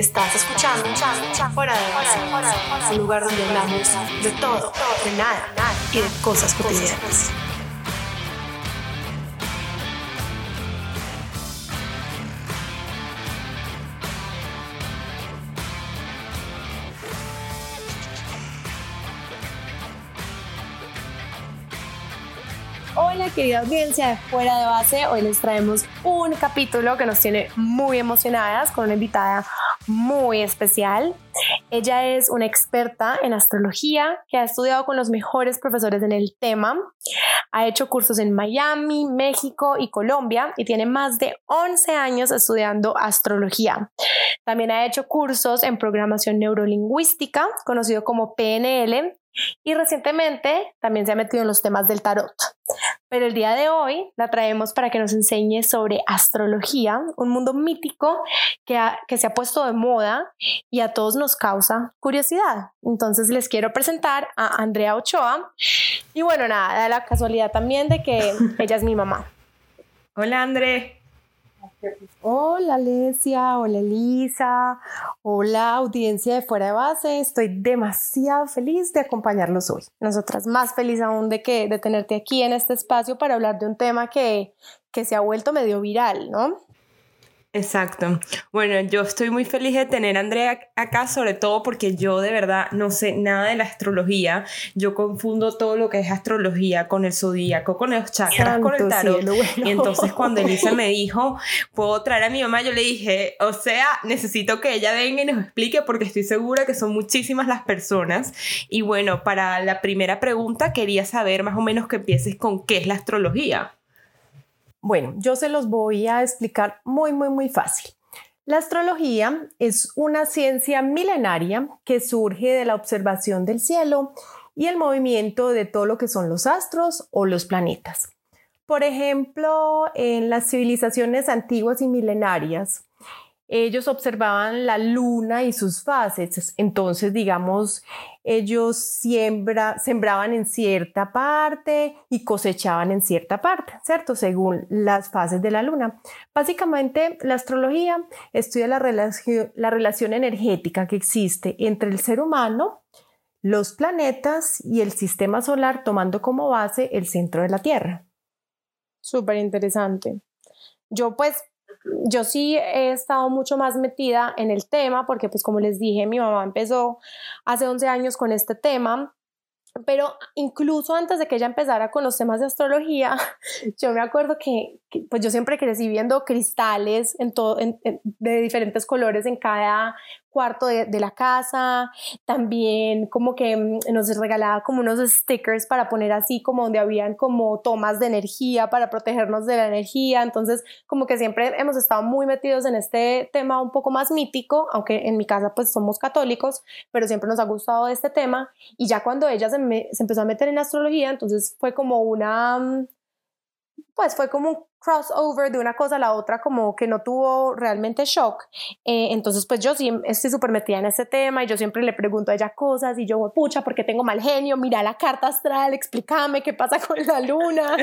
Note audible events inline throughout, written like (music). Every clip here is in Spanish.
Estás escuchando Fuera de Base, un lugar donde hablamos de todo, de nada y de cosas cotidianas. Hola querida audiencia de Fuera de Base, hoy les traemos un capítulo que nos tiene muy emocionadas con una invitada muy especial. Ella es una experta en astrología que ha estudiado con los mejores profesores en el tema. Ha hecho cursos en Miami, México y Colombia y tiene más de 11 años estudiando astrología. También ha hecho cursos en programación neurolingüística, conocido como PNL, y recientemente también se ha metido en los temas del tarot. Pero el día de hoy la traemos para que nos enseñe sobre astrología, un mundo mítico que, que se ha puesto de moda y a todos nos causa curiosidad. Entonces les quiero presentar a Andrea Ochoa. Y bueno, nada, da la casualidad también de que (laughs) ella es mi mamá. Hola André. Hola Alesia, hola Elisa, hola audiencia de Fuera de Base, estoy demasiado feliz de acompañarlos hoy. Nosotras más feliz aún de que de tenerte aquí en este espacio para hablar de un tema que, que se ha vuelto medio viral, ¿no? Exacto. Bueno, yo estoy muy feliz de tener a Andrea acá, sobre todo porque yo de verdad no sé nada de la astrología. Yo confundo todo lo que es astrología con el zodíaco, con los chakras, con el tarot. Y entonces cuando Elisa (laughs) me dijo, puedo traer a mi mamá, yo le dije, o sea, necesito que ella venga y nos explique porque estoy segura que son muchísimas las personas. Y bueno, para la primera pregunta quería saber más o menos que empieces con qué es la astrología. Bueno, yo se los voy a explicar muy, muy, muy fácil. La astrología es una ciencia milenaria que surge de la observación del cielo y el movimiento de todo lo que son los astros o los planetas. Por ejemplo, en las civilizaciones antiguas y milenarias, ellos observaban la luna y sus fases. Entonces, digamos, ellos siembra, sembraban en cierta parte y cosechaban en cierta parte, ¿cierto? Según las fases de la luna. Básicamente, la astrología estudia la, relación, la relación energética que existe entre el ser humano, los planetas y el sistema solar, tomando como base el centro de la Tierra. Súper interesante. Yo pues yo sí he estado mucho más metida en el tema porque pues como les dije, mi mamá empezó hace 11 años con este tema pero incluso antes de que ella empezara con los temas de astrología, (laughs) yo me acuerdo que, pues yo siempre crecí viendo cristales en todo, de diferentes colores en cada cuarto de, de, la casa, también como que mm, nos regalaba como unos stickers para poner así como donde habían como tomas de energía para protegernos de la energía, entonces como que siempre hemos estado muy metidos en este tema un poco más mítico, aunque en mi casa pues somos católicos, pero siempre nos ha gustado este tema. Y ya cuando ella se se empezó a meter en astrología, entonces fue como una, mm, pues fue como un crossover de una cosa a la otra, como que no tuvo realmente shock. Eh, entonces, pues yo sí estoy súper metida en este tema y yo siempre le pregunto a ella cosas y yo, pucha, ¿por qué tengo mal genio? Mira la carta astral, explícame qué pasa (laughs) con la luna,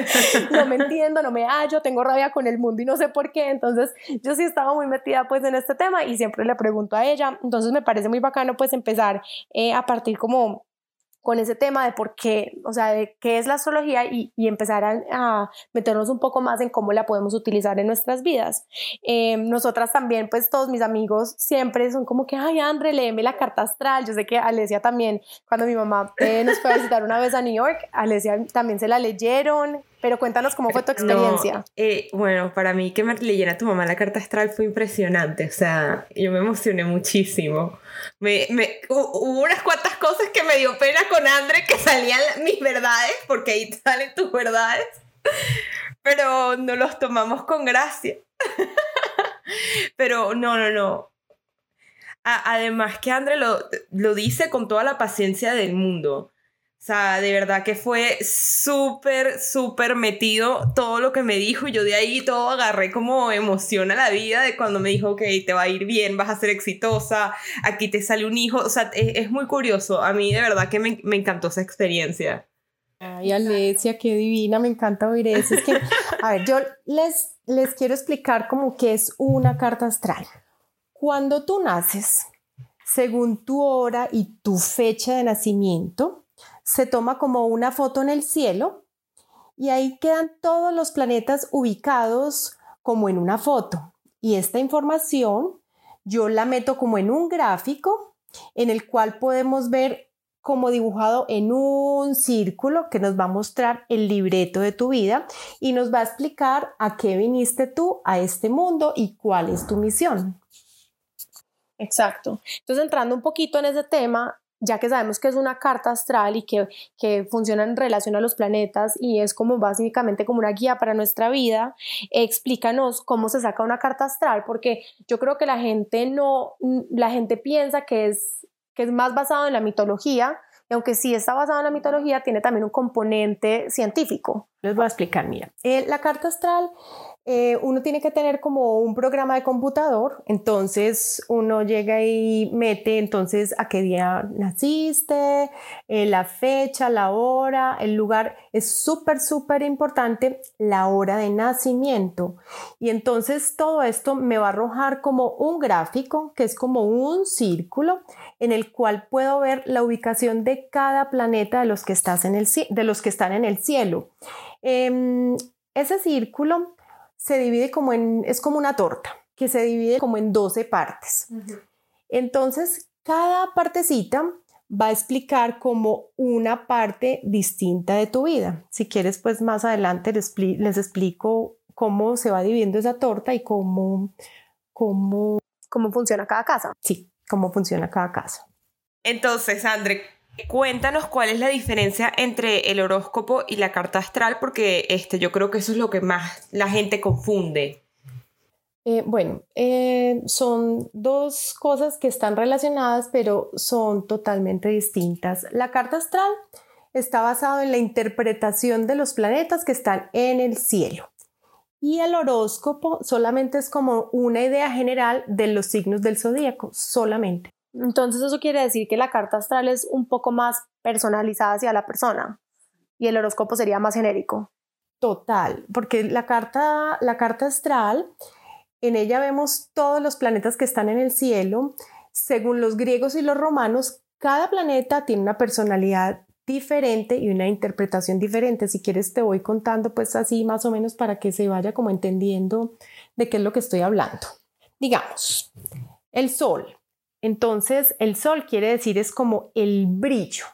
no me entiendo, no me hallo, tengo rabia con el mundo y no sé por qué. Entonces, yo sí estaba muy metida pues en este tema y siempre le pregunto a ella. Entonces, me parece muy bacano pues empezar eh, a partir como con ese tema de por qué, o sea, de qué es la astrología y, empezar a, meternos un poco más en cómo la podemos utilizar en nuestras vidas. Eh, nosotras también, pues todos mis amigos siempre son como que, ay, André, léeme la carta astral. Yo sé que Alesia también, cuando mi mamá eh, nos fue a visitar una vez a New York, Alesia también se la leyeron. Pero cuéntanos cómo fue tu experiencia. Eh, bueno, para mí que me leyera tu mamá la carta astral fue impresionante. O sea, yo me emocioné muchísimo. Me, me, hubo unas cuantas cosas que me dio pena con André que salían mis verdades, porque ahí salen tus verdades. Pero no los tomamos con gracia. (laughs) Pero no, no, no. además que André lo, lo dice con toda la paciencia del mundo. O sea, de verdad que fue súper, súper metido todo lo que me dijo y yo de ahí todo agarré como emoción a la vida de cuando me dijo, ok, te va a ir bien, vas a ser exitosa, aquí te sale un hijo. O sea, es, muy curioso. A mí de verdad que me, encantó esa experiencia. Ay, Alesia, qué divina, me encanta oír eso. Es que, a ver, yo les, les quiero explicar como qué es una carta astral. Cuando tú naces, según tu hora y tu fecha de nacimiento, se toma como una foto en el cielo y ahí quedan todos los planetas ubicados como en una foto. Y esta información yo la meto como en un gráfico en el cual podemos ver como dibujado en un círculo que nos va a mostrar el libreto de tu vida y nos va a explicar a qué viniste tú a este mundo y cuál es tu misión. Exacto. Entonces, entrando un poquito en ese tema, ya que sabemos que es una carta astral y que, que, funciona en relación a los planetas y es como básicamente como una guía para nuestra vida, explícanos cómo se saca una carta astral, porque yo creo que la gente no, la gente piensa que es, que es más basado en la mitología, y aunque sí está basado en la mitología, tiene también un componente científico. Les voy a explicar, mira, eh, la carta astral eh, uno tiene que tener como un programa de computador, entonces uno llega y mete entonces a qué día naciste, eh, la fecha, la hora, el lugar, es súper, súper importante la hora de nacimiento. Y entonces todo esto me va a arrojar como un gráfico, que es como un círculo en el cual puedo ver la ubicación de cada planeta de los que, estás en el, de los que están en el cielo. Em, ese círculo se divide como en, es como una torta, que se divide como en 12 partes. Entonces, cada partecita va a explicar como una parte distinta de tu vida. Si quieres, pues más adelante les, les explico cómo se va dividiendo esa torta y cómo, cómo, cómo funciona cada casa. Sí, cómo funciona cada casa. Entonces, André, Cuéntanos cuál es la diferencia entre el horóscopo y la carta astral, porque este, yo creo que eso es lo que más la gente confunde. Eh, bueno, eh, son dos cosas que están relacionadas, pero son totalmente distintas. La carta astral está basada en la interpretación de los planetas que están en el cielo. Y el horóscopo solamente es como una idea general de los signos del zodíaco, solamente. Entonces eso quiere decir que la carta astral es un poco más personalizada hacia la persona y el horóscopo sería más genérico. Total, porque la carta, la carta astral, en ella vemos todos los planetas que están en el cielo. Según los griegos y los romanos, cada planeta tiene una personalidad diferente y una interpretación diferente. Si quieres te voy contando pues así más o menos para que se vaya como entendiendo de qué es lo que estoy hablando. Digamos, el sol entonces, el sol quiere decir es como el brillo.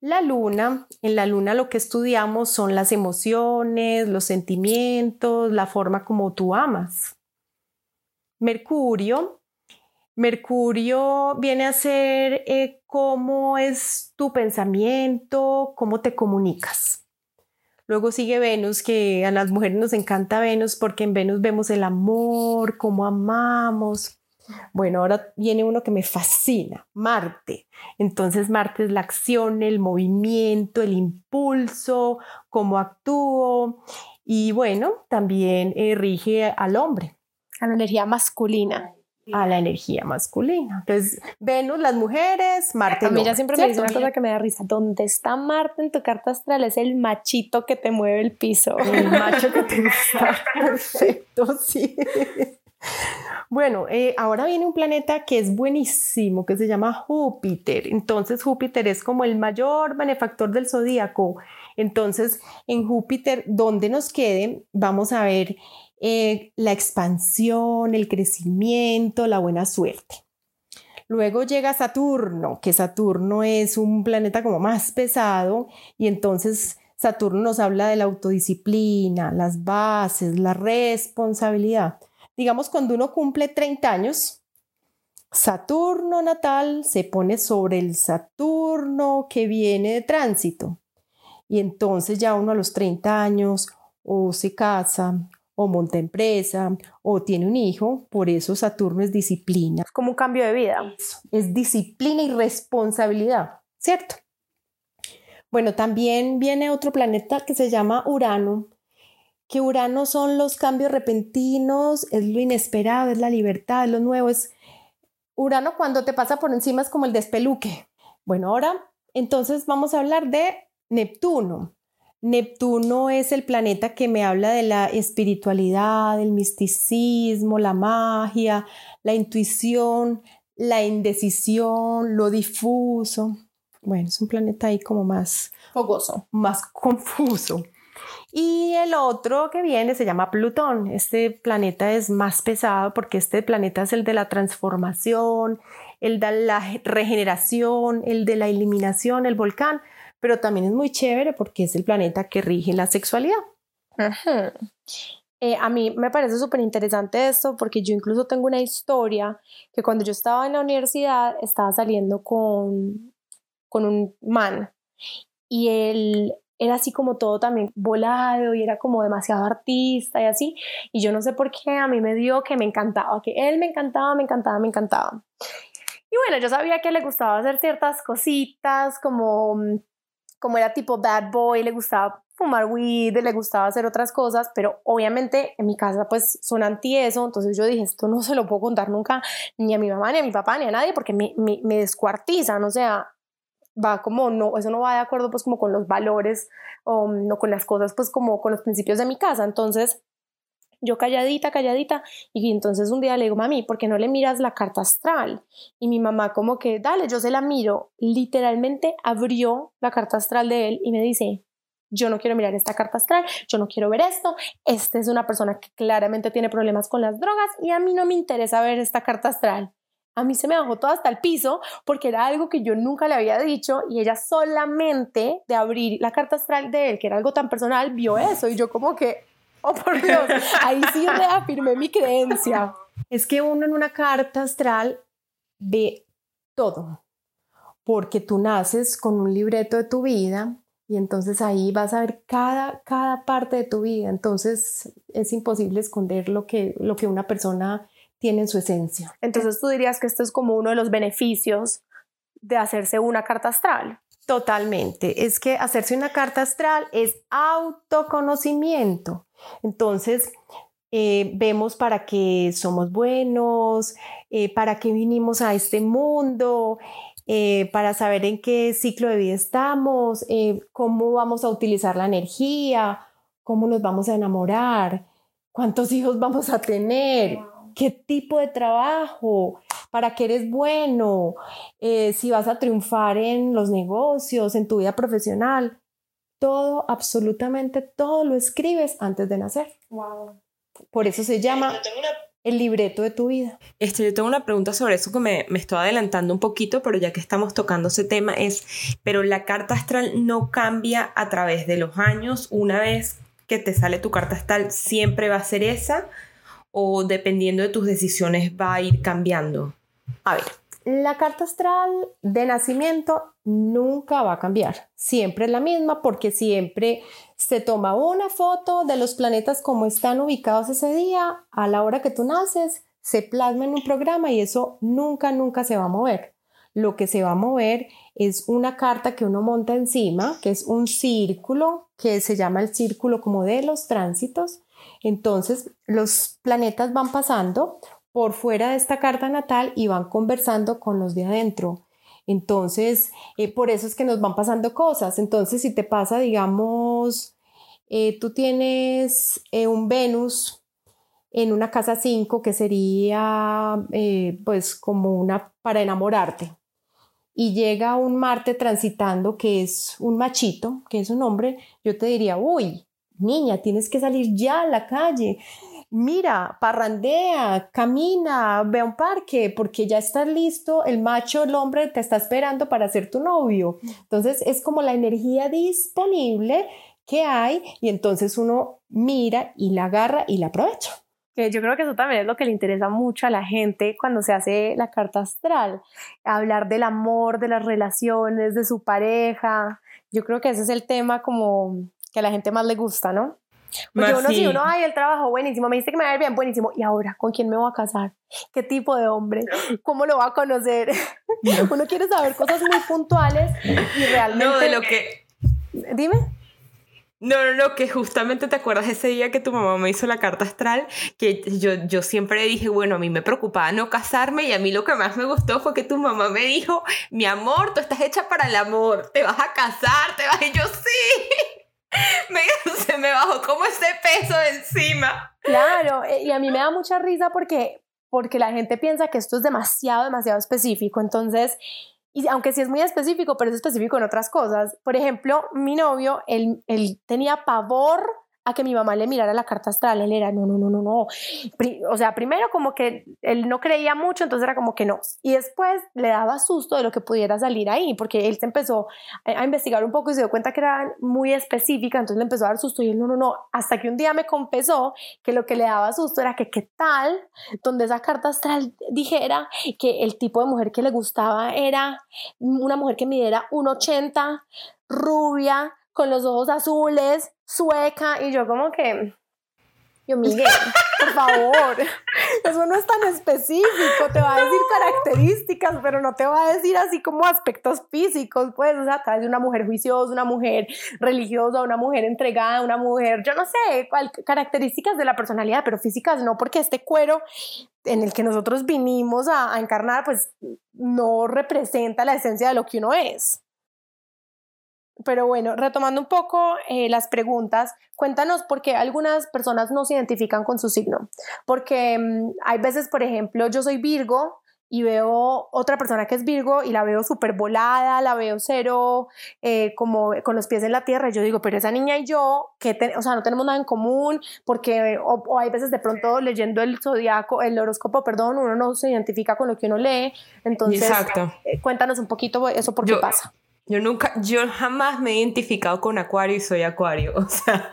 La luna, en la luna lo que estudiamos son las emociones, los sentimientos, la forma como tú amas. Mercurio, Mercurio viene a ser eh, cómo es tu pensamiento, cómo te comunicas. Luego sigue Venus, que a las mujeres nos encanta Venus porque en Venus vemos el amor, cómo amamos, bueno, ahora viene uno que me fascina, Marte. Entonces Marte es la acción, el movimiento, el impulso, cómo actúo y bueno, también eh, rige al hombre. A la energía masculina. A la energía masculina. Entonces, Venus, las mujeres, Marte. A mí ya siempre me dice una cosa que me da risa. ¿Dónde está Marte en tu carta astral? Es el machito que te mueve el piso. El (laughs) macho que te gusta. (laughs) Perfecto, sí. Bueno, eh, ahora viene un planeta que es buenísimo, que se llama Júpiter. Entonces Júpiter es como el mayor benefactor del zodíaco. Entonces en Júpiter, donde nos quede, vamos a ver eh, la expansión, el crecimiento, la buena suerte. Luego llega Saturno, que Saturno es un planeta como más pesado y entonces Saturno nos habla de la autodisciplina, las bases, la responsabilidad. Digamos, cuando uno cumple 30 años, Saturno natal se pone sobre el Saturno que viene de tránsito. Y entonces ya uno a los 30 años o se casa o monta empresa o tiene un hijo, por eso Saturno es disciplina. Es como un cambio de vida. es disciplina y responsabilidad, ¿cierto? Bueno, también viene otro planeta que se llama Urano, que Urano son los cambios repentinos, es lo inesperado, es la libertad, es lo nuevo, es Urano cuando te pasa por encima es como el despeluque. Bueno, ahora entonces vamos a hablar de Neptuno. Neptuno es el planeta que me habla de la espiritualidad, el misticismo, la magia, la intuición, la indecisión, lo difuso. Bueno, es un planeta ahí como más fogoso, más confuso. Y el otro que viene se llama Plutón. Este planeta es más pesado porque este planeta es el de la transformación, el de la regeneración, el de la eliminación, el volcán, pero también es muy chévere porque es el planeta que rige la sexualidad. Eh, a mí me parece súper interesante esto porque yo incluso tengo una historia que cuando yo estaba en la universidad estaba saliendo con, con un man y él era así como todo también volado y era como demasiado artista y así. Y yo no sé por qué a mí me dio que me encantaba, que él me encantaba, me encantaba, me encantaba. Y bueno, yo sabía que le gustaba hacer ciertas cositas como, como era tipo bad boy, le gustaba fumar weed, le gustaba hacer otras cosas, pero obviamente en mi casa pues son anti eso, entonces yo dije, esto no se lo puedo contar nunca ni a mi mamá, ni a mi papá, ni a nadie, porque me, me, me descuartizan, o sea, va como, no, eso no va de acuerdo pues como con los valores o no con las cosas pues como con los principios de mi casa. Entonces, yo calladita, calladita, y entonces un día le digo, mami, ¿por qué no le miras la carta astral? Y mi mamá como que, dale, yo se la miro. Literalmente abrió la carta astral de él y me dice, yo no quiero mirar esta carta astral, yo no quiero ver esto, esta es una persona que claramente tiene problemas con las drogas y a mí no me interesa ver esta carta astral a mí se me bajó todo hasta el piso porque era algo que yo nunca le había dicho y ella solamente de abrir la carta astral de él, que era algo tan personal, vio eso y yo como que, oh por Dios, ahí sí reafirmé mi creencia. Es que uno en una carta astral ve todo, porque tú naces con un libreto de tu vida y entonces ahí vas a ver cada, cada parte de tu vida, entonces es imposible esconder lo que, lo que una persona tienen su esencia. Entonces tú dirías que esto es como uno de los beneficios de hacerse una carta astral. Totalmente. Es que hacerse una carta astral es autoconocimiento. Entonces, eh, vemos para qué somos buenos, eh, para qué vinimos a este mundo, eh, para saber en qué ciclo de vida estamos, cómo vamos a utilizar la energía, cómo nos vamos a enamorar, cuántos (laughs) hijos vamos a tener qué tipo de trabajo, para qué eres bueno, si vas a triunfar en los negocios, en tu vida profesional. Todo, absolutamente todo lo escribes antes de nacer. Wow. Por eso se llama el libreto de tu vida. Este, yo tengo una pregunta sobre eso que me, me estoy adelantando un poquito, pero ya que estamos tocando ese tema es, pero la carta astral no cambia a través de los años. Una vez que te sale tu carta astral, siempre va a ser esa o dependiendo de tus decisiones va a ir cambiando? A ver, la carta astral de nacimiento nunca va a cambiar, siempre es la misma porque siempre se toma una foto de los planetas como están ubicados ese día, a la hora que tú naces, se plasma en un programa y eso nunca, nunca se va a mover. Lo que se va a mover es una carta que uno monta encima, que es un círculo, que se llama el círculo como de los tránsitos, entonces, los planetas van pasando por fuera de esta carta natal y van conversando con los de adentro. Entonces, eh, por eso es que nos van pasando cosas. Entonces, si te pasa, digamos, eh, tú tienes eh, un Venus en una casa 5 que sería pues como una para enamorarte. Y llega un Marte transitando que es un machito, que es un hombre, yo te diría, uy, niña, tienes que salir ya a la calle. Mira, parrandea, camina, ve a un parque, porque ya estás listo, el macho, el hombre te está esperando para ser tu novio. Entonces es como la energía disponible que hay y entonces uno mira y la agarra y la aprovecha. Yo creo que eso también es lo que le interesa mucho a la gente cuando se hace la carta astral, hablar del amor, de las relaciones, de su pareja. Yo creo que ese es el tema como que a la gente más le gusta, ¿no? Porque uno sí. uno, ay, el trabajo buenísimo, me dice que me va a ir bien, buenísimo. ¿Y ahora con quién me voy a casar? ¿Qué tipo de hombre? ¿Cómo lo va a conocer? (laughs) uno quiere saber cosas muy puntuales y realmente... No, de lo que... Dime. No, no, no, que justamente te acuerdas ese día que tu mamá me hizo la carta astral, que yo, yo siempre dije, bueno, a mí me preocupaba no casarme y a mí lo que más me gustó fue que tu mamá me dijo, mi amor, tú estás hecha para el amor, te vas a casar, te vas y yo sí. (laughs) se me bajó como este peso encima. Claro, eh, y a mí me da mucha risa porque, porque la gente piensa que esto es demasiado, demasiado específico. Entonces, y aunque sí es muy específico, pero es específico en otras cosas. Por ejemplo, mi novio, él, él tenía pavor a que mi mamá le mirara la carta astral. Él era, no, no, no, no, no. o sea, primero como que él no creía mucho, entonces era como que no. Y después le daba susto de lo que pudiera salir ahí, porque él se empezó a, investigar un poco y se dio cuenta que era muy específica, entonces le empezó a dar susto y él, no, no, no. Hasta que un día me confesó que lo que le daba susto era que qué tal, donde esa carta astral dijera que el tipo de mujer que le gustaba era una mujer que midiera 1,80, rubia, con los ojos azules, sueca, y yo como que, yo Miguel, por favor, eso no es tan específico, te va a decir características, pero no te va a decir así como aspectos físicos, pues, o sea, tal vez una mujer juiciosa, una mujer religiosa, una mujer entregada, una mujer, yo no sé, características de la personalidad, pero físicas no, porque este cuero en el que nosotros vinimos a, a encarnar, pues no representa la esencia de lo que uno es. Pero bueno, retomando un poco eh, las preguntas, cuéntanos por qué algunas personas no se identifican con su signo. Porque mm, hay veces, por ejemplo, yo soy Virgo y veo otra persona que es Virgo y la veo súper volada, la veo cero, eh, como con los pies en la tierra. Y yo digo, pero esa niña y yo, que o sea, no tenemos nada en común, porque, o, hay veces de pronto leyendo el zodiaco, el horóscopo, perdón, uno no se identifica con lo que uno lee. Entonces, Exacto. Eh, cuéntanos un poquito eso, por qué pasa. Yo nunca, yo jamás me he identificado con Acuario y soy Acuario. (laughs) O sea.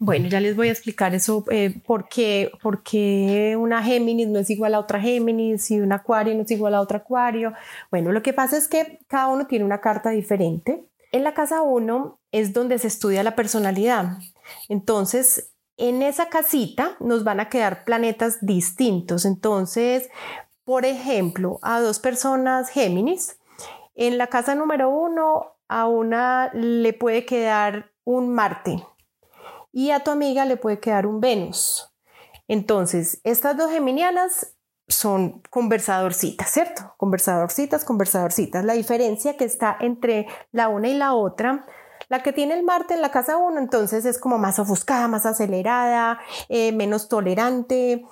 Bueno, ya les voy a explicar eso, eh, por, qué, una Géminis no es igual a otra Géminis y un Acuario no es igual a otro Acuario. Bueno, lo que pasa es que cada uno tiene una carta diferente. En la casa 1 es donde se estudia la personalidad. Entonces, en esa casita nos van a quedar planetas distintos. Entonces, por ejemplo, a dos personas Géminis en la casa número uno, a una le puede quedar un Marte y a tu amiga le puede quedar un Venus. Entonces, estas dos geminianas son conversadorcitas, ¿cierto? Conversadorcitas, conversadorcitas. La diferencia que está entre la una y la otra, la que tiene el Marte en la casa 1, entonces es como más ofuscada, más acelerada, eh, menos tolerante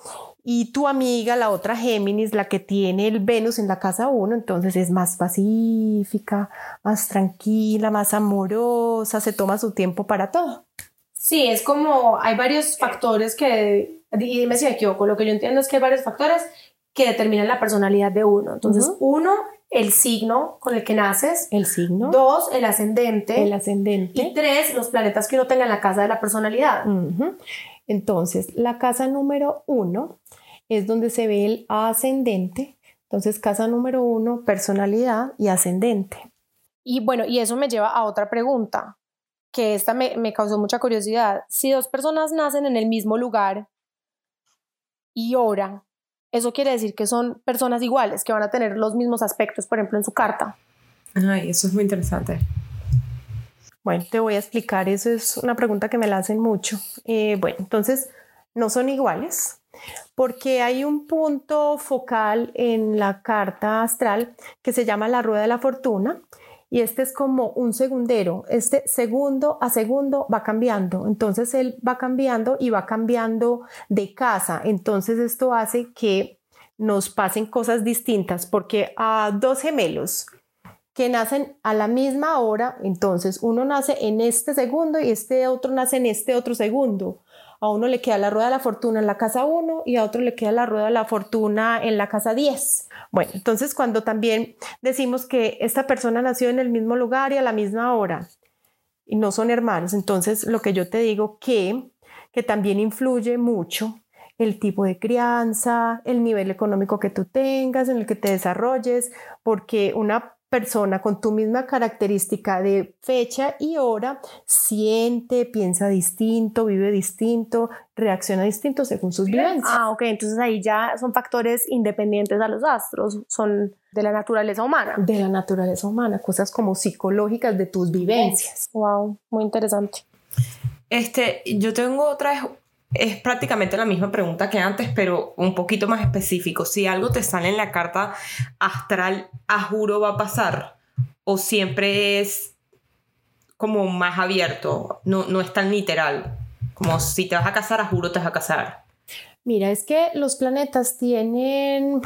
y tu amiga, la otra Géminis, la que tiene el Venus en la casa 1, entonces es más pacífica, más tranquila, más amorosa, se toma su tiempo para todo. Sí, es como hay varios factores que, y dime si me equivoco, lo que yo entiendo es que hay varios factores que determinan la personalidad de uno. Entonces, uno, el signo con el que naces. El signo. Dos, el ascendente. El ascendente. Y tres, los planetas que uno tenga en la casa de la personalidad. Entonces, la casa número uno es donde se ve el ascendente. Entonces, casa número uno, personalidad y ascendente. Y bueno, y eso me lleva a otra pregunta, que esta me, me causó mucha curiosidad. Si dos personas nacen en el mismo lugar y oran, eso quiere decir que son personas iguales, que van a tener los mismos aspectos, por ejemplo, en su carta. Ay, eso es muy interesante. Bueno, te voy a explicar, eso es una pregunta que me la hacen mucho. Eh, bueno, entonces, no son iguales, porque hay un punto focal en la carta astral que se llama la rueda de la fortuna y este es como un segundero, este segundo a segundo va cambiando, entonces él va cambiando y va cambiando de casa, entonces esto hace que nos pasen cosas distintas porque a dos gemelos que nacen a la misma hora, entonces uno nace en este segundo y este otro nace en este otro segundo a uno le queda la rueda de la fortuna en la casa 1 y a otro le queda la rueda de la fortuna en la casa 10. Bueno, entonces cuando también decimos que esta persona nació en el mismo lugar y a la misma hora y no son hermanos, entonces lo que yo te digo que, que también influye mucho el tipo de crianza, el nivel económico que tú tengas, en el que te desarrolles, porque una persona con tu misma característica de fecha y hora siente, piensa distinto, vive distinto, reacciona distinto según sus vivencias. Ah, ok, entonces ahí ya son factores independientes a los astros, son de la naturaleza humana. De la naturaleza humana, cosas como psicológicas de tus vivencias. Wow, muy interesante. Este, yo tengo otra es prácticamente la misma pregunta que antes, pero un poquito más específico. Si algo te sale en la carta astral, a juro va a pasar. O siempre es como más abierto, no, no es tan literal. Como si te vas a casar, a juro te vas a casar. Mira, es que los planetas tienen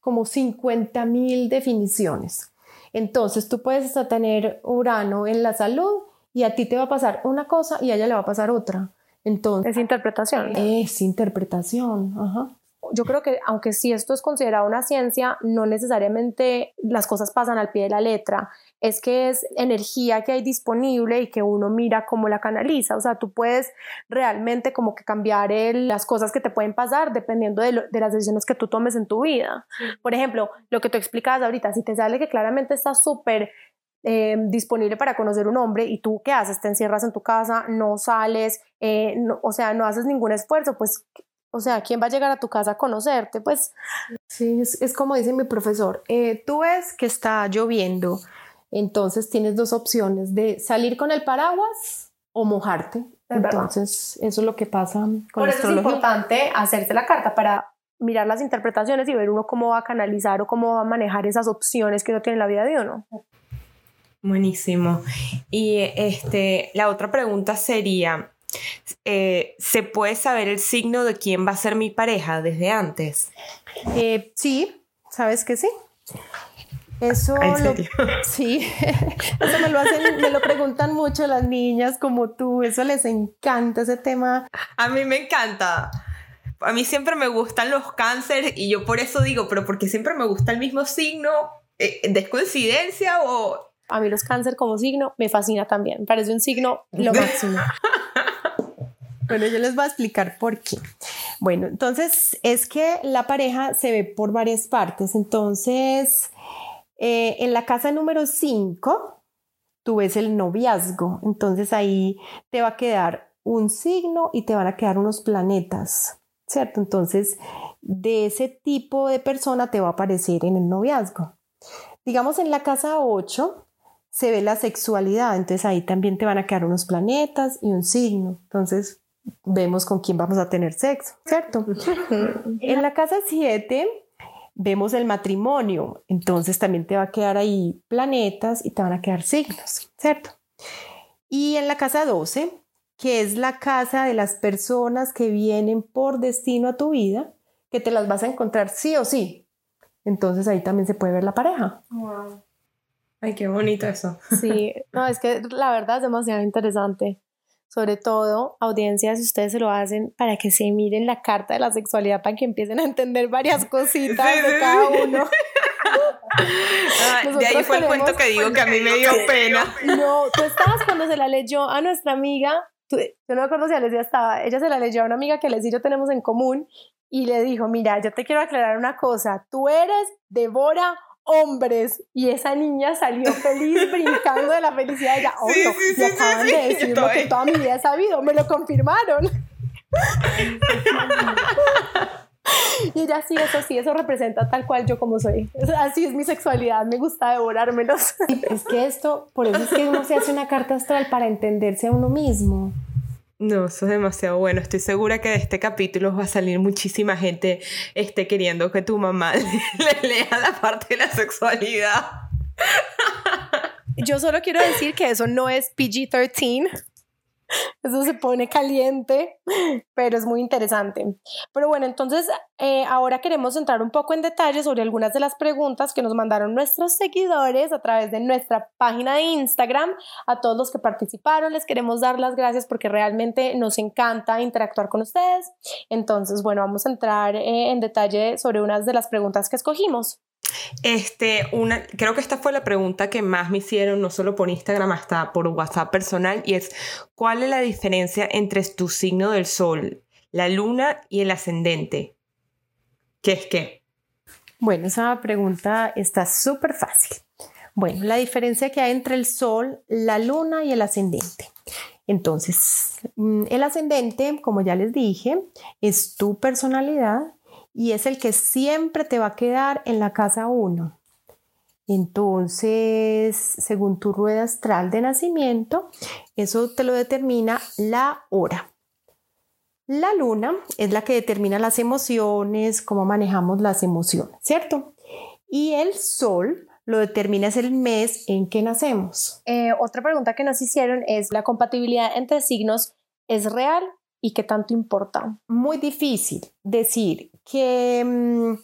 como 50 mil definiciones. Entonces tú puedes hasta tener Urano en la salud y a ti te va a pasar una cosa y a ella le va a pasar otra. Entonces, es interpretación. Es interpretación, ajá yo creo que aunque si esto es considerado una ciencia, no necesariamente las cosas pasan al pie de la letra, es que es energía que hay disponible y que uno mira cómo la canaliza, o sea, tú puedes realmente como que cambiar las cosas que te pueden pasar dependiendo de, las decisiones que tú tomes en tu vida. Por ejemplo, lo que tú explicabas ahorita, si te sale que claramente estás súper eh, disponible para conocer un hombre y tú qué haces, te encierras en tu casa, no sales, eh, o sea, no haces ningún esfuerzo, pues o sea, ¿quién va a llegar a tu casa a conocerte? Pues sí, es, como dice mi profesor, eh, tú ves que está lloviendo, entonces tienes dos opciones de salir con el paraguas o mojarte. entonces, eso es lo que pasa con Por eso es importante hacerse la carta para mirar las interpretaciones y ver uno cómo va a canalizar o cómo va a manejar esas opciones que uno tiene en la vida de uno. Buenísimo. Y este, la otra pregunta sería, eh, ¿se puede saber el signo de quién va a ser mi pareja desde antes? Eh, sí, sabes que sí. Eso Lo, (laughs) sí, (laughs) eso me lo hacen, me lo preguntan mucho las niñas como tú, eso les encanta ese tema. A mí me encanta. A mí siempre me gustan los cánceres y yo por eso digo, pero porque siempre me gusta el mismo signo, eh, ¿es coincidencia o...? A mí los cáncer como signo me fascina también, parece un signo lo (laughs) máximo. Bueno, yo les voy a explicar por qué. Bueno, entonces es que la pareja se ve por varias partes. Entonces, eh, en la casa número 5, tú ves el noviazgo. Entonces ahí te va a quedar un signo y te van a quedar unos planetas, ¿cierto? Entonces, de ese tipo de persona te va a aparecer en el noviazgo. Digamos, en la casa 8 se ve la sexualidad, entonces ahí también te van a quedar unos planetas y un signo. Entonces, vemos con quién vamos a tener sexo, ¿cierto? (laughs) en la casa 7 vemos el matrimonio, entonces también te va a quedar ahí planetas y te van a quedar signos, ¿cierto? Y en la casa 12, que es la casa de las personas que vienen por destino a tu vida, que te las vas a encontrar sí o sí. Entonces ahí también se puede ver la pareja. Ay, qué bonito eso. (laughs) Sí, no, es que la verdad es demasiado interesante sobre todo audiencias, si ustedes se lo hacen para que se miren la carta de la sexualidad, para que empiecen a entender varias cositas de cada uno. (laughs) Ah, de ahí fue el cuento que digo que a mí me dio pena. No, tú estabas cuando se la leyó a nuestra amiga, yo no me acuerdo si Alesia estaba, ella se la leyó a una amiga que les y yo tenemos en común y le dijo, mira, yo te quiero aclarar una cosa, tú eres Devora hombres y esa niña salió feliz (laughs) brincando de la felicidad de ella. Oh, sí, sí, acaban de decir lo que toda mi vida he sabido, me lo confirmaron. (laughs) y ella sí, eso sí, eso representa tal cual yo como soy. Así es mi sexualidad, me gusta devorármelos. Es que esto, por eso es que uno se hace una carta astral para entenderse a uno mismo. No, eso es demasiado bueno. Estoy segura que de este capítulo va a salir muchísima gente esté queriendo que tu mamá (laughs) le, lea la parte de la sexualidad. Yo solo quiero decir que eso no es PG-13. (laughs) Eso se pone caliente, pero es muy interesante. Pero bueno, entonces eh, ahora queremos entrar un poco en detalle sobre algunas de las preguntas que nos mandaron nuestros seguidores a través de nuestra página de Instagram. A todos los que participaron, les queremos dar las gracias porque realmente nos encanta interactuar con ustedes. Entonces, bueno, vamos a entrar eh, en detalle sobre unas de las preguntas que escogimos. Este, una, creo que esta fue la pregunta que más me hicieron, no solo por Instagram, hasta por WhatsApp personal, y es, ¿cuál es la diferencia entre tu signo del sol, la luna y el ascendente? ¿Qué es qué? Bueno, esa pregunta está súper fácil. Bueno, la diferencia que hay entre el sol, la luna y el ascendente. Entonces, mm, el ascendente, como ya les dije, es tu personalidad y es el que siempre te va a quedar en la casa 1. Entonces, según tu rueda astral de nacimiento, eso te lo determina la hora. La luna es la que determina las emociones, cómo manejamos las emociones, ¿cierto? Y el sol lo determina es el mes en que nacemos. Eh, otra pregunta que nos hicieron es, ¿la compatibilidad entre signos es real y qué tanto importa? Muy difícil decir que, mm,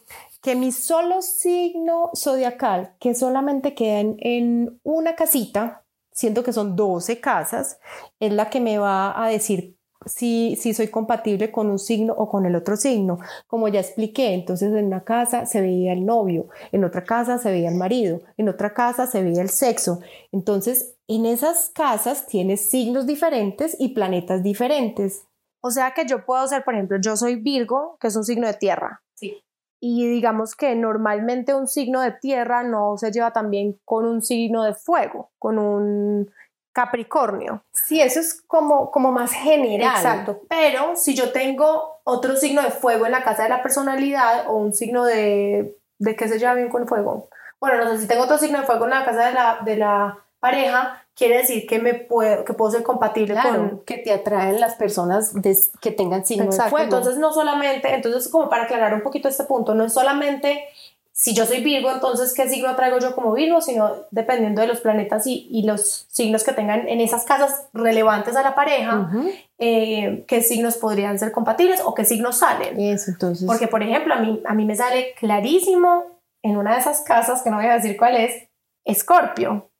que mi solo signo zodiacal, que solamente queda en, una casita, siendo que son 12 casas, es la que me va a decir si, si, soy compatible con un signo o con el otro signo. Como ya expliqué, entonces en una casa se veía el novio, en otra casa se veía el marido, en otra casa se veía el sexo. Entonces, en esas casas tienes signos diferentes y planetas diferentes. O sea que yo puedo ser, por ejemplo, yo soy Virgo, que es un signo de tierra. Sí. Y digamos que normalmente un signo de tierra no se lleva también con un signo de fuego, con un Capricornio. Sí, eso es como, como más general. Exacto. Pero si yo tengo otro signo de fuego en la casa de la personalidad o un signo de, de que se lleva bien con el fuego. Bueno, no sé si tengo otro signo de fuego en la casa de la, de la pareja, quiere decir que me puedo, que puedo ser compatible con que te atraen las personas que tengan signo de fuego. Entonces no solamente, entonces como para aclarar un poquito este punto, no es solamente si yo soy Virgo, entonces qué signo traigo yo como Virgo, sino dependiendo de los planetas y, y los signos que tengan en esas casas relevantes a la pareja, eh, qué signos podrían ser compatibles o qué signos salen. Eso, entonces. Porque, por ejemplo, a mí, a mí me sale clarísimo en una de esas casas, que no voy a decir cuál es, Escorpio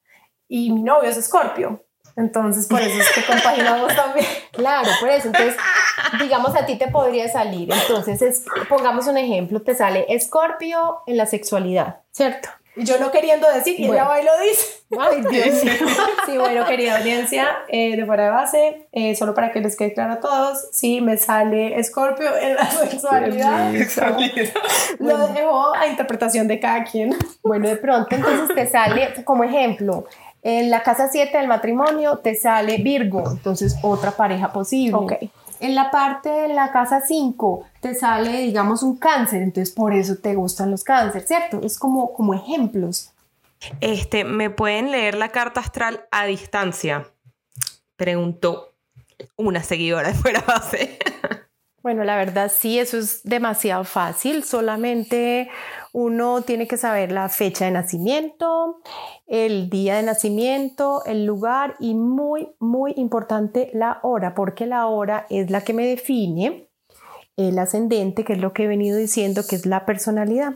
y mi novio es Escorpio. Entonces, por eso es que compaginamos (laughs) también. Claro, por eso. Entonces, digamos, a ti te podría salir. Entonces, pongamos un ejemplo, te sale Escorpio en la sexualidad, ¿cierto? Yo no queriendo decir, y ella va y lo dice. Ay, (laughs) Dios Sí, bueno, querida audiencia, eh, de fuera de base, eh, solo para que les quede claro a todos, sí, me sale Escorpio en la sexualidad. (laughs) Lo dejo a interpretación de cada quien. Bueno, de pronto entonces te sale, como ejemplo, en la casa 7 del matrimonio te sale Virgo, entonces otra pareja posible. Ok. En la parte de la casa 5 te sale, digamos, un cáncer, entonces por eso te gustan los cánceres, ¿cierto? Es como, como ejemplos. Este, ¿me pueden leer la carta astral a distancia? Preguntó una seguidora de fuera base. (laughs) Bueno, la verdad sí, eso es demasiado fácil. Solamente uno tiene que saber la fecha de nacimiento, el día de nacimiento, el lugar y muy, muy importante la hora, porque la hora es la que me define el ascendente, que es lo que he venido diciendo, que es la personalidad.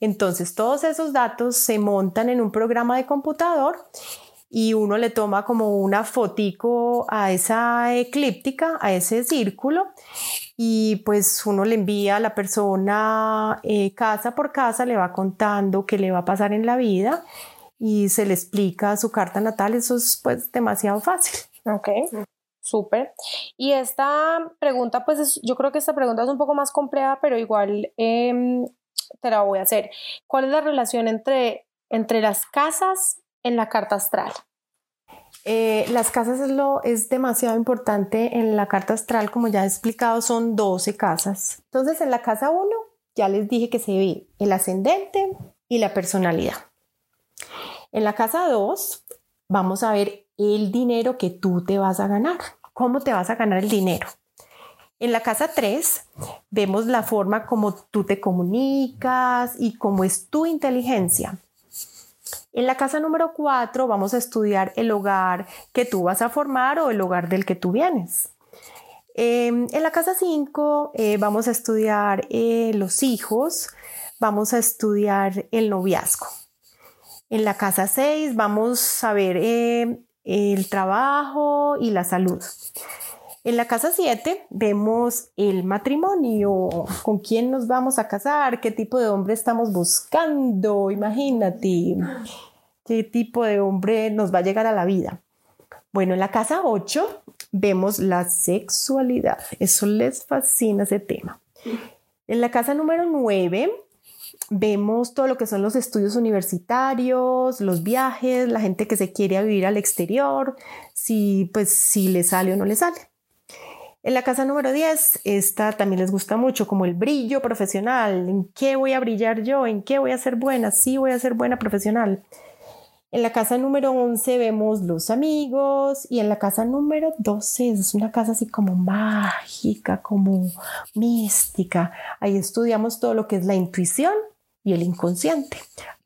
Entonces, todos esos datos se montan en un programa de computador y uno le toma como una fotico a esa eclíptica, a ese círculo y pues uno le envía a la persona eh, casa por casa, le va contando qué le va a pasar en la vida y se le explica su carta natal, eso es pues demasiado fácil. Ok, súper. Y esta pregunta, pues yo creo que esta pregunta es un poco más compleja, pero igual em, te la voy a hacer. ¿Cuál es la relación entre, entre las casas en la carta astral? Eh, las casas es, lo, es demasiado importante en la carta astral, como ya he explicado, son 12 casas. Entonces, en la casa 1 ya les dije que se ve el ascendente y la personalidad. En la casa 2 vamos a ver el dinero que tú te vas a ganar. ¿Cómo te vas a ganar el dinero? En la casa 3 vemos la forma como tú te comunicas y cómo es tu inteligencia. En la casa número 4 vamos a estudiar el hogar que tú vas a formar o el hogar del que tú vienes. Em, en la casa 5 eh, vamos a estudiar eh, los hijos, vamos a estudiar el noviazgo. En la casa 6 vamos a ver eh, el trabajo y la salud. En la casa 7 vemos el matrimonio, con quién nos vamos a casar, qué tipo de hombre estamos buscando, imagínate, qué tipo de hombre nos va a llegar a la vida. Bueno, en la casa 8 vemos la sexualidad, eso les fascina ese tema. En la casa número 9 vemos todo lo que son los estudios universitarios, los viajes, la gente que se quiere vivir al exterior, si pues si le sale o no le sale. En la casa número 10, esta también les gusta mucho, como el brillo profesional. ¿En qué voy a brillar yo? ¿En qué voy a ser buena? Sí, voy a ser buena profesional. En la casa número 11 vemos los amigos y en la casa número 12 es una casa así como mágica, como mística. Ahí estudiamos todo lo que es la intuición y el inconsciente.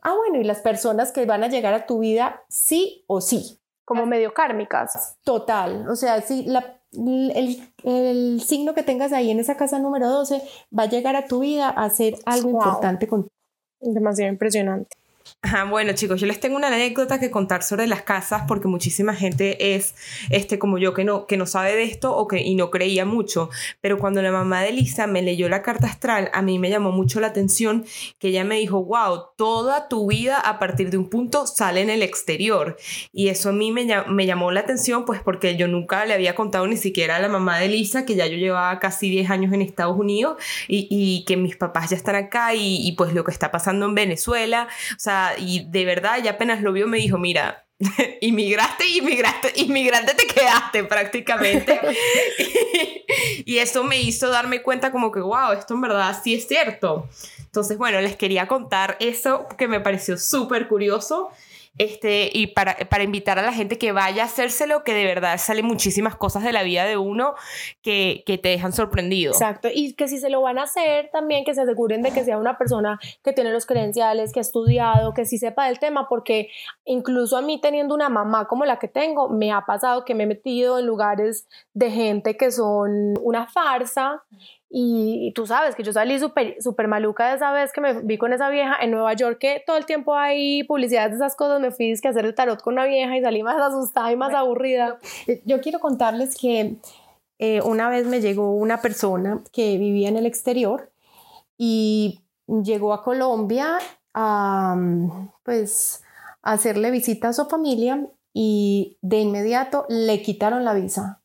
Ah, bueno, y las personas que van a llegar a tu vida, sí o sí. Como medio kármicas. Total. O sea, sí, la, el, el, signo que tengas ahí en esa casa número 12 va a llegar a tu vida a hacer algo importante contigo. Demasiado impresionante. Ajá, bueno chicos, yo les tengo una anécdota que contar sobre las casas porque muchísima gente es este como yo que no que no sabe de esto o que y no creía mucho, pero cuando la mamá de Lisa me leyó la carta astral, a mí me llamó mucho la atención que ella me dijo, "Wow, toda tu vida a partir de un punto sale en el exterior." Y eso a mí me, llamó la atención pues porque yo nunca le había contado ni siquiera a la mamá de Lisa que ya yo llevaba casi 10 años en Estados Unidos y, y que mis papás ya están acá y, y pues lo que está pasando en Venezuela, o sea, y de verdad, ya apenas lo vio, me dijo, mira, (laughs) inmigraste, inmigraste, inmigrante te quedaste prácticamente. (laughs) y, eso me hizo darme cuenta como que, wow, esto en verdad sí es cierto. Entonces, bueno, les quería contar eso que me pareció súper curioso este, y para, para, invitar a la gente que vaya a hacérselo, que de verdad salen muchísimas cosas de la vida de uno que, que, te dejan sorprendido. Exacto, y que si se lo van a hacer, también que se aseguren de que sea una persona que tiene los credenciales, que ha estudiado, que sí sepa del tema, porque incluso a mí teniendo una mamá como la que tengo, me ha pasado que me he metido en lugares de gente que son una farsa y, tú sabes que yo salí súper super maluca de esa vez que me vi con esa vieja en Nueva York, que todo el tiempo hay publicidades de esas cosas. Me fui a hacer el tarot con una vieja y salí más asustada y más aburrida. Eh, yo quiero contarles que eh, una vez me llegó una persona que vivía en el exterior y llegó a Colombia a, pues, a hacerle visita a su familia y de inmediato le quitaron la visa.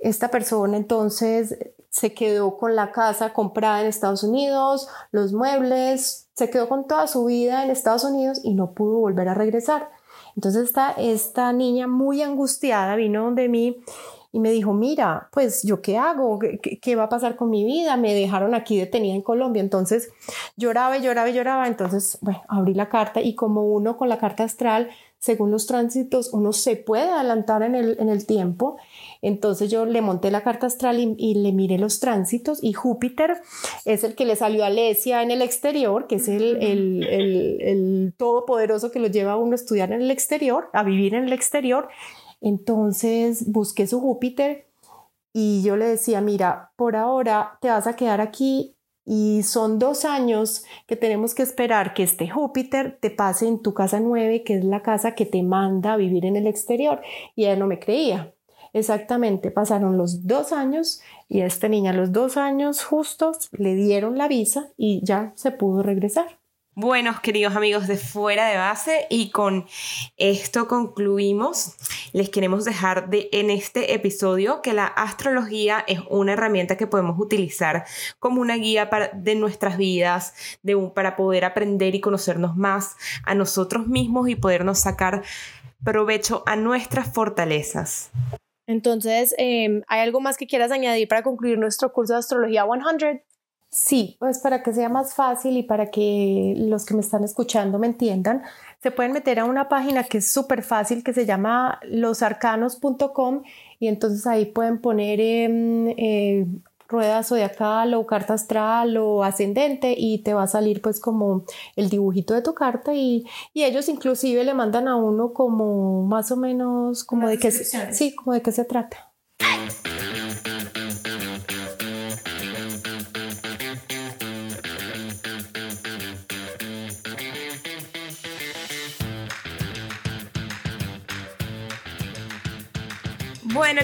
Esta persona entonces se quedó con la casa comprada en Estados Unidos, los muebles, se quedó con toda su vida en Estados Unidos y no pudo volver a regresar. Entonces esta, esta niña muy angustiada vino donde mí y me dijo, mira, pues yo qué hago, ¿Qué, ¿Qué, va a pasar con mi vida, me dejaron aquí detenida en Colombia, entonces lloraba lloraba lloraba, entonces, bueno, abrí la carta y como uno con la carta astral, según los tránsitos, uno se puede adelantar en el, en el tiempo entonces yo le monté la carta astral y, le miré los tránsitos y Júpiter es el que le salió a Alesia en el exterior, que es el, el, el, todopoderoso que lo lleva a uno a estudiar en el exterior, a vivir en el exterior. Entonces busqué su Júpiter y yo le decía, mira, por ahora te vas a quedar aquí y son dos años que tenemos que esperar que este Júpiter te pase en tu casa nueve, que es la casa que te manda a vivir en el exterior. Y ella no me creía. Exactamente, pasaron los dos años y a esta niña los dos años justos le dieron la visa y ya se pudo regresar. Buenos queridos amigos de fuera de base y con esto concluimos. Les queremos dejar de, en este episodio que la astrología es una herramienta que podemos utilizar como una guía de nuestras vidas, para poder aprender y conocernos más a nosotros mismos y podernos sacar provecho a nuestras fortalezas. Entonces, em, ¿hay algo más que quieras añadir para concluir nuestro curso de Astrología 100? Sí, pues para que sea más fácil y para que los que me están escuchando me entiendan, se pueden meter a una página que es súper fácil que se llama losarcanos.com y entonces ahí pueden poner eh, eh, rueda zodiacal o carta astral o ascendente y te va a salir pues como el dibujito de tu carta y, y ellos inclusive le mandan a uno como más o menos como de qué sí, como de qué se trata.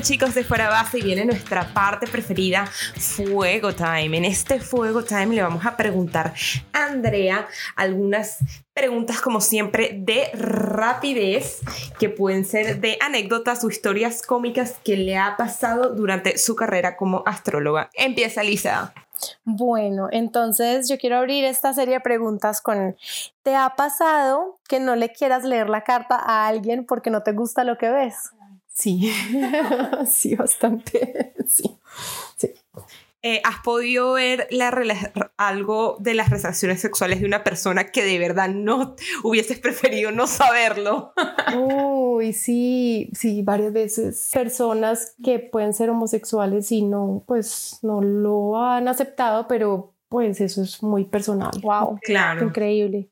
Chicos de Fuera Base viene nuestra parte preferida, Fuego Time. En este Fuego Time le vamos a preguntar a Andrea algunas preguntas como siempre de rapidez que pueden ser de anécdotas o historias cómicas que le ha pasado durante su carrera como astróloga. Empieza Lisa. Bueno, entonces yo quiero abrir esta serie de preguntas con, ¿te ha pasado que no le quieras leer la carta a alguien porque no te gusta lo que ves? Sí, (laughs) sí, bastante. (laughs) Sí, sí. Eh, ¿Has podido ver la algo de las relaciones sexuales de una persona que de verdad no hubieses preferido no saberlo? (laughs) Uy, sí, sí, varias veces. Personas que pueden ser homosexuales y no, pues no lo han aceptado, pero pues eso es muy personal. Wow, Claro. increíble.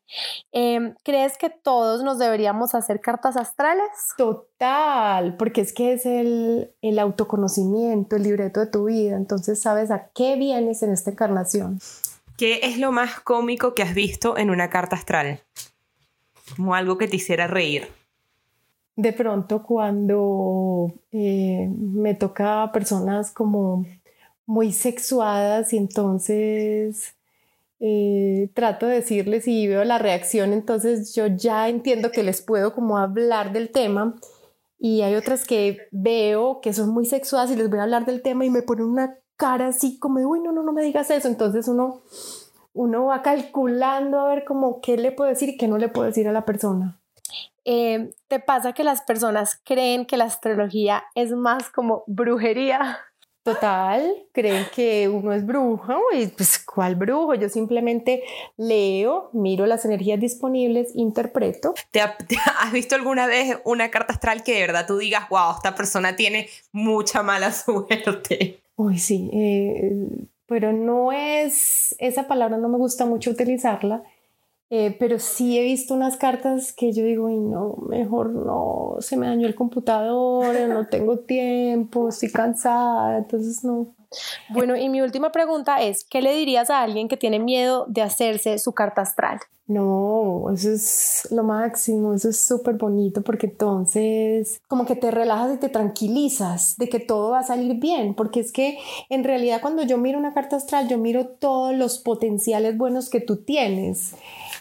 Em, ¿Crees que todos nos deberíamos hacer cartas astrales? Total, porque es que es el, el autoconocimiento, el libreto de tu vida, entonces sabes a qué vienes en esta encarnación. ¿Qué es lo más cómico que has visto en una carta astral? Como algo que te hiciera reír. De pronto cuando eh, me toca a personas como muy sexuadas y entonces eh, trato de decirles y veo la reacción, entonces yo ya entiendo que les puedo como hablar del tema y hay otras que veo que son muy sexuadas y les voy a hablar del tema y me ponen una cara así como, uy, no, no, no me digas eso, entonces uno, uno va calculando a ver como qué le puedo decir y qué no le puedo decir a la persona. Em, ¿Te pasa que las personas creen que la astrología es más como brujería? Total, creen que uno es brujo y pues ¿cuál brujo? Yo simplemente leo, miro las energías disponibles, interpreto. ¿Te, ha- te has visto alguna vez una carta astral que de verdad tú digas, wow, esta persona tiene mucha mala (laughs) suerte? Uy, sí, eh, pero no es, esa palabra no me gusta mucho utilizarla, eh, pero sí he visto unas cartas que yo digo, "Ay, no, mejor no, se me dañó el computador, no tengo (laughs) tiempo, estoy cansada, entonces no. Bueno, y mi última pregunta es, ¿qué le dirías a alguien que tiene miedo de hacerse su carta astral? No, eso es lo máximo, eso es súper bonito porque entonces como que te relajas y te tranquilizas de que todo va a salir bien, porque es que en realidad cuando yo miro una carta astral, yo miro todos los potenciales buenos que tú tienes.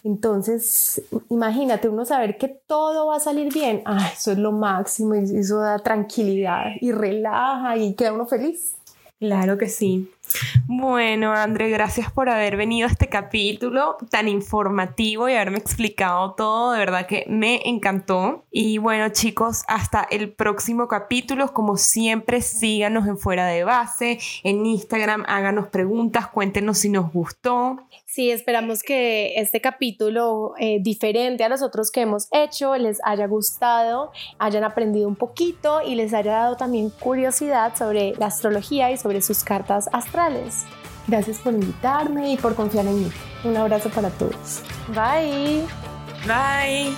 Entonces, imagínate uno saber que todo va a salir bien, ah, eso es lo máximo eso da tranquilidad y relaja y queda uno feliz. Claro que sí. Bueno, André, gracias por haber venido a este capítulo tan informativo y haberme explicado todo. De verdad que me encantó. Y bueno, chicos, hasta el próximo capítulo. Como siempre, síganos en Fuera de Base, en Instagram, háganos preguntas, cuéntenos si nos gustó. Sí, esperamos que este capítulo, eh, diferente a los otros que hemos hecho, les haya gustado, hayan aprendido un poquito y les haya dado también curiosidad sobre la astrología y sobre sus cartas astrales. Gracias por invitarme y por confiar en mí. Un abrazo para todos. Bye. Bye.